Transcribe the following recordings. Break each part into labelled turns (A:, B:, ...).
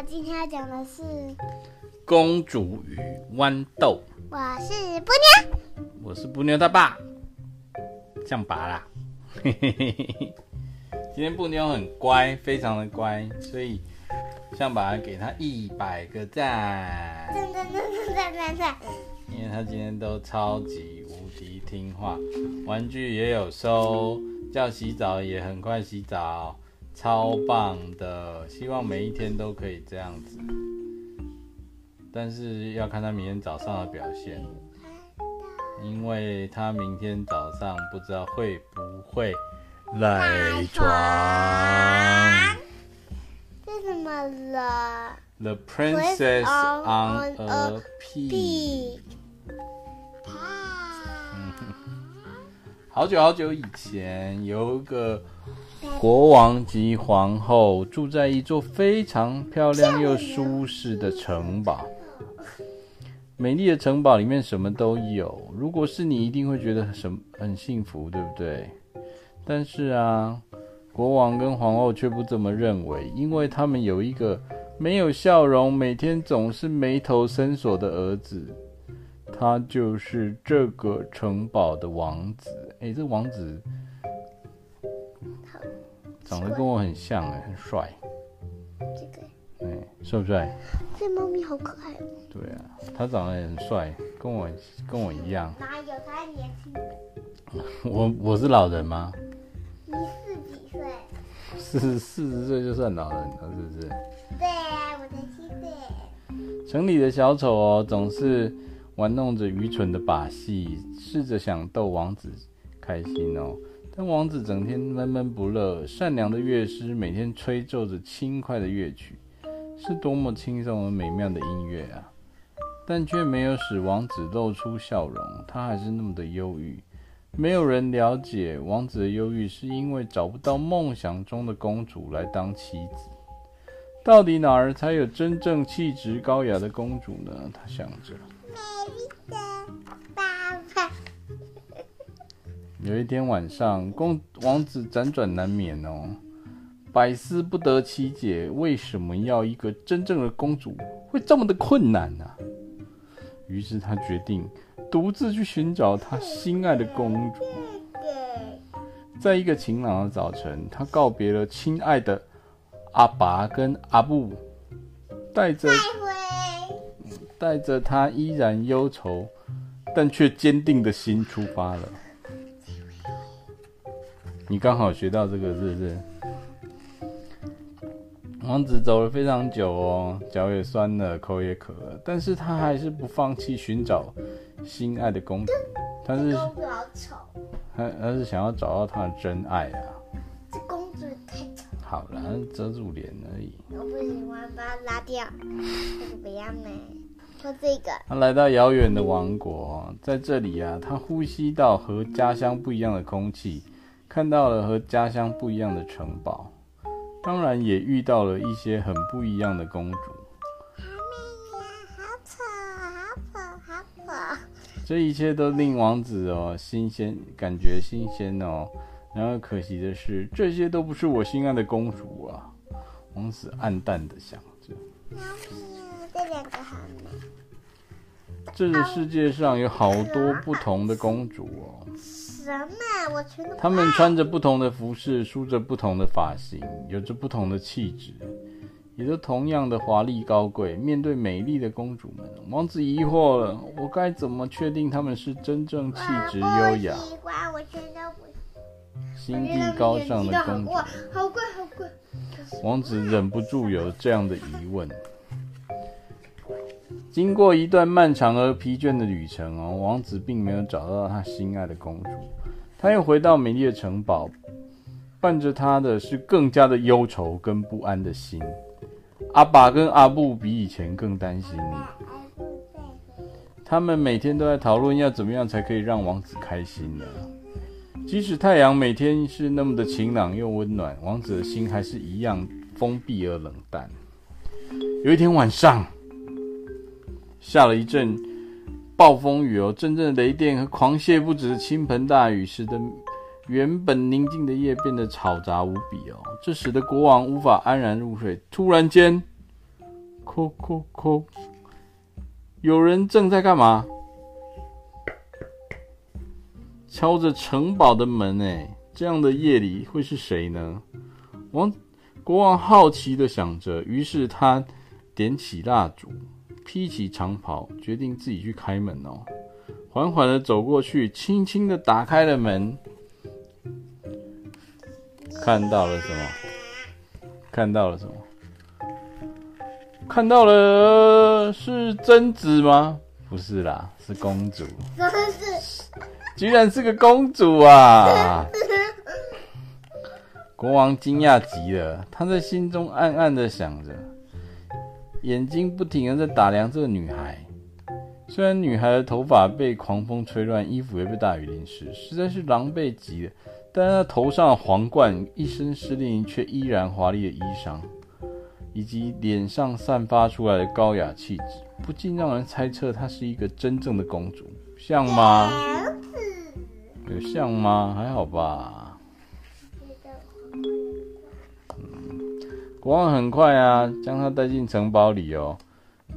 A: 好，今天要讲的是《
B: 公主与豌豆》。
A: 我是布妞，
B: 我是布妞他爸，象拔啦。嘿嘿嘿嘿。今天布妞很乖，非常的乖，所以象拔给他一百个赞。
A: 赞赞赞赞赞赞赞。
B: 因为他今天都超级无敌听话，玩具也有收，叫洗澡也很快洗澡。超棒的，希望每一天都可以这样子，但是要看他明天早上的表现，因为他明天早上不知道会不会赖床。
A: 这什么了
B: ？The Princess on a Pig。好久好久以前有一个。国王及皇后住在一座非常漂亮又舒适的城堡。美丽的城堡里面什么都有，如果是你，一定会觉得很很幸福，对不对？但是啊，国王跟皇后却不这么认为，因为他们有一个没有笑容、每天总是眉头深锁的儿子，他就是这个城堡的王子。诶，这王子。长得跟我很像哎，很帅。
A: 这个，
B: 哎，帅不帅？
A: 这猫咪好可爱。
B: 对啊，它长得也很帅，跟我跟我一样。
A: 哪有？他还年轻。
B: 我我是老人吗？
A: 你四几岁？
B: 四四十岁就算老人了，是不是？
A: 对啊，我才七岁。
B: 城里的小丑哦，总是玩弄着愚蠢的把戏，试着想逗王子开心哦。但王子整天闷闷不乐，善良的乐师每天吹奏着轻快的乐曲，是多么轻松而美妙的音乐啊！但却没有使王子露出笑容，他还是那么的忧郁。没有人了解王子的忧郁，是因为找不到梦想中的公主来当妻子。到底哪儿才有真正气质高雅的公主呢？他想着。有一天晚上，公王子辗转难眠哦，百思不得其解，为什么要一个真正的公主会这么的困难呢？于是他决定独自去寻找他心爱的公主。在一个晴朗的早晨，他告别了亲爱的阿爸跟阿布，带着带着他依然忧愁但却坚定的心出发了。你刚好学到这个，是不是？王子走了非常久哦，脚也酸了，口也渴了，但是他还是不放弃寻找心爱的公主。他是公主好丑，他他是想要找到他的真爱啊。
A: 这公主太丑。
B: 好了，遮住脸而已。
A: 我不喜欢，把它拉掉。这个不要呢，说这个。
B: 他来到遥远的王国，在这里啊，他呼吸到和家乡不一样的空气。看到了和家乡不一样的城堡，当然也遇到了一些很不一样的公主。
A: 好美呀，好丑，好丑，好丑。
B: 这一切都令王子哦新鲜，感觉新鲜哦。然而可惜的是，这些都不是我心爱的公主啊。王子暗淡的想着。
A: 这两个好美。
B: 这个世界上有好多不同的公主哦。
A: 什么？我全都。
B: 他们穿着不同的服饰，梳着不同的发型，有着不同的气质，也都同样的华丽高贵。面对美丽的公主们，王子疑惑了：我该怎么确定他们是真正气质优雅、心地高尚的公主？
A: 好贵，好贵。
B: 王子忍不住有这样的疑问。经过一段漫长而疲倦的旅程哦，王子并没有找到他心爱的公主。他又回到美丽的城堡，伴着他的是更加的忧愁跟不安的心。阿爸跟阿布比以前更担心你。他们每天都在讨论要怎么样才可以让王子开心呢？即使太阳每天是那么的晴朗又温暖，王子的心还是一样封闭而冷淡。有一天晚上。下了一阵暴风雨哦，阵阵雷电和狂泻不止的倾盆大雨，使得原本宁静的夜变得嘈杂无比哦。这使得国王无法安然入睡。突然间，叩叩叩，有人正在干嘛？敲着城堡的门哎，这样的夜里会是谁呢？王国王好奇的想着，于是他点起蜡烛，披起长袍，决定自己去开门哦。缓缓的走过去，轻轻的打开了门，看到了什么？看到了什么？看到了是贞子吗？不是啦，是公主。居然是个公主啊！国王惊讶极了，他在心中暗暗的想着，眼睛不停的在打量这个女孩。虽然女孩的头发被狂风吹乱，衣服也被大雨淋湿，实在是狼狈极了，但她头上的皇冠、一身湿淋却依然华丽的衣裳，以及脸上散发出来的高雅气质，不禁让人猜测她是一个真正的公主，像吗？有像吗？还好吧。国王很快啊，将她带进城堡里哦，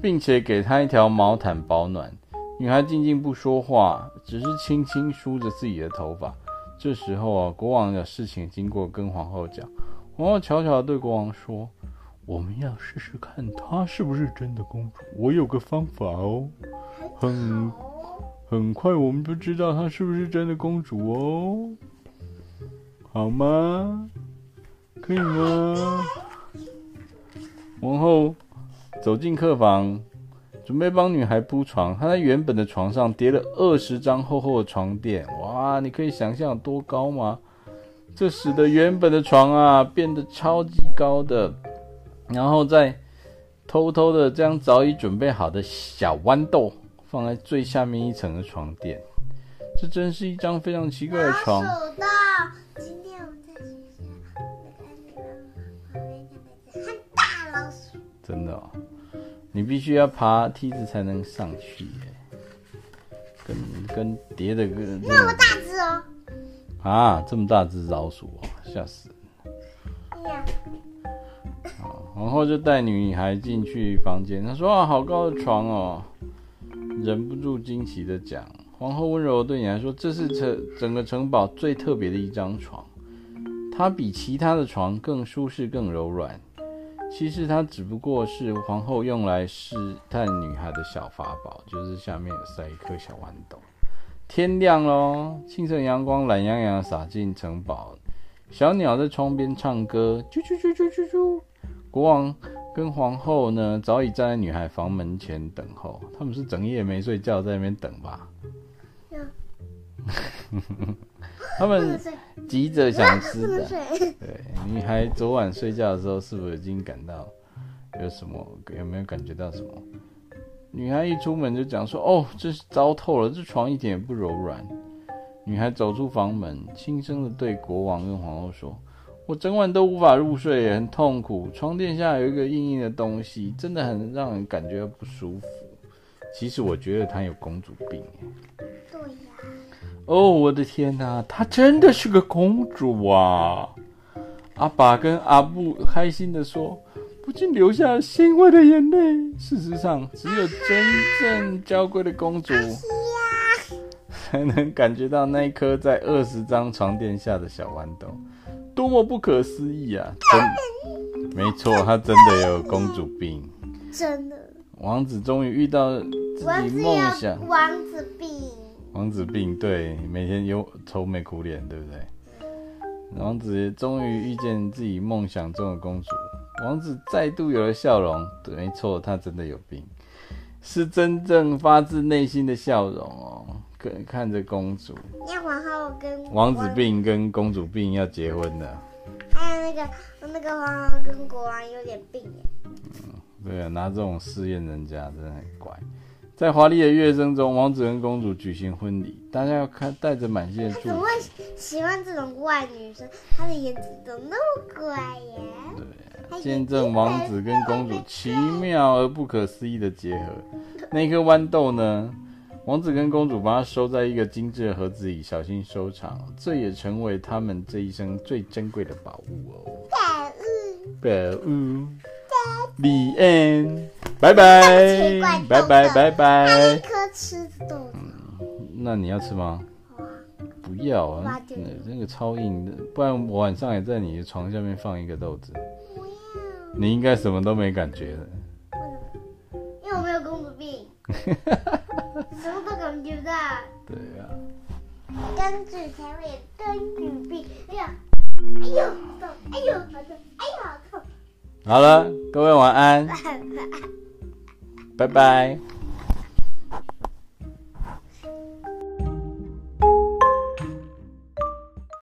B: 并且给她一条毛毯保暖。女孩静静不说话，只是轻轻梳着自己的头发。这时候啊，国王的事情经过跟皇后讲，皇后悄悄对国王说：“我们要试试看她是不是真的公主。我有个方法哦，很。”很快我们就知道她是不是真的公主哦，好吗？可以吗？王后走进客房，准备帮女孩铺床。她在原本的床上叠了二十张厚厚的床垫，哇，你可以想象有多高吗？这使得原本的床啊变得超级高的，然后再偷偷的将早已准备好的小豌豆。放在最下面一层的床垫，这真是一张非常奇怪的床。你必须要爬梯子才能上去耶，跟跟叠的跟
A: 那么大只哦。
B: 啊，这么大只老鼠哦，吓死人！
A: 哎呀，
B: 然后就带女孩进去房间，她说啊，好高的床哦。忍不住惊奇的讲：“皇后温柔对你来说，这是城整个城堡最特别的一张床，它比其他的床更舒适、更柔软。其实它只不过是皇后用来试探女孩的小法宝，就是下面有塞一颗小豌豆。天亮喽，清晨阳光懒洋洋洒进城堡，小鸟在窗边唱歌，啾啾啾啾啾啾。国王。”跟皇后呢，早已站在女孩房门前等候。他们是整夜没睡觉，在那边等吧？他们急着想吃的。对，女孩昨晚睡觉的时候，是不是已经感到有什么？有没有感觉到什么？女孩一出门就讲说：“哦，这是糟透了，这床一点也不柔软。”女孩走出房门，轻声的对国王跟皇后说。我整晚都无法入睡，也很痛苦。床垫下有一个硬硬的东西，真的很让人感觉不舒服。其实我觉得她有公主病。
A: 对呀。
B: 哦，我的天哪，她真的是个公主啊！阿爸跟阿布开心地说，不禁流下欣慰的眼泪。事实上，只有真正娇贵的公主，才能感觉到那一颗在二十张床垫下的小豌豆。多么不可思议啊！真，没错，她真的有公主病。
A: 真的。
B: 王子终于遇到自己梦想。
A: 王子病。
B: 王子病，对，每天忧愁眉苦脸，对不对？王子终于遇见自己梦想中的公主。王子再度有了笑容。对，没错，他真的有病，是真正发自内心的笑容哦。看着公主，
A: 那皇后跟
B: 王子病跟公主病要结婚了。
A: 还有那个那个皇后跟国王有点病耶。
B: 嗯，对啊，拿这种试验人家真的很怪。在华丽的乐声中，王子跟公主举行婚礼，大家要看带着满心的祝福。怎么会
A: 喜欢这种怪女生？她的颜值怎么那么怪耶？
B: 对，见证王子跟公主奇妙而不可思议的结合。那颗豌豆呢？王子跟公主把它收在一个精致的盒子里，小心收藏。这也成为他们这一生最珍贵的宝物哦。宝物，宝物，The end。拜拜
A: 拜，
B: 拜拜拜
A: 它一
B: 拜。
A: 颗吃豆子。
B: 那你要吃
A: 吗？
B: 不要啊那那个超硬的，不然我晚上也在你的床下面放一个豆子，
A: 不要，
B: 你应该什么都没感觉的。
A: 因为我没有公主病，什么都感觉不到。
B: 对呀、
A: 公主才会有公主病。哎呀，哎呦，好痛！哎呦，好痛！哎呦，好痛！
B: 好了，各位晚安，拜拜。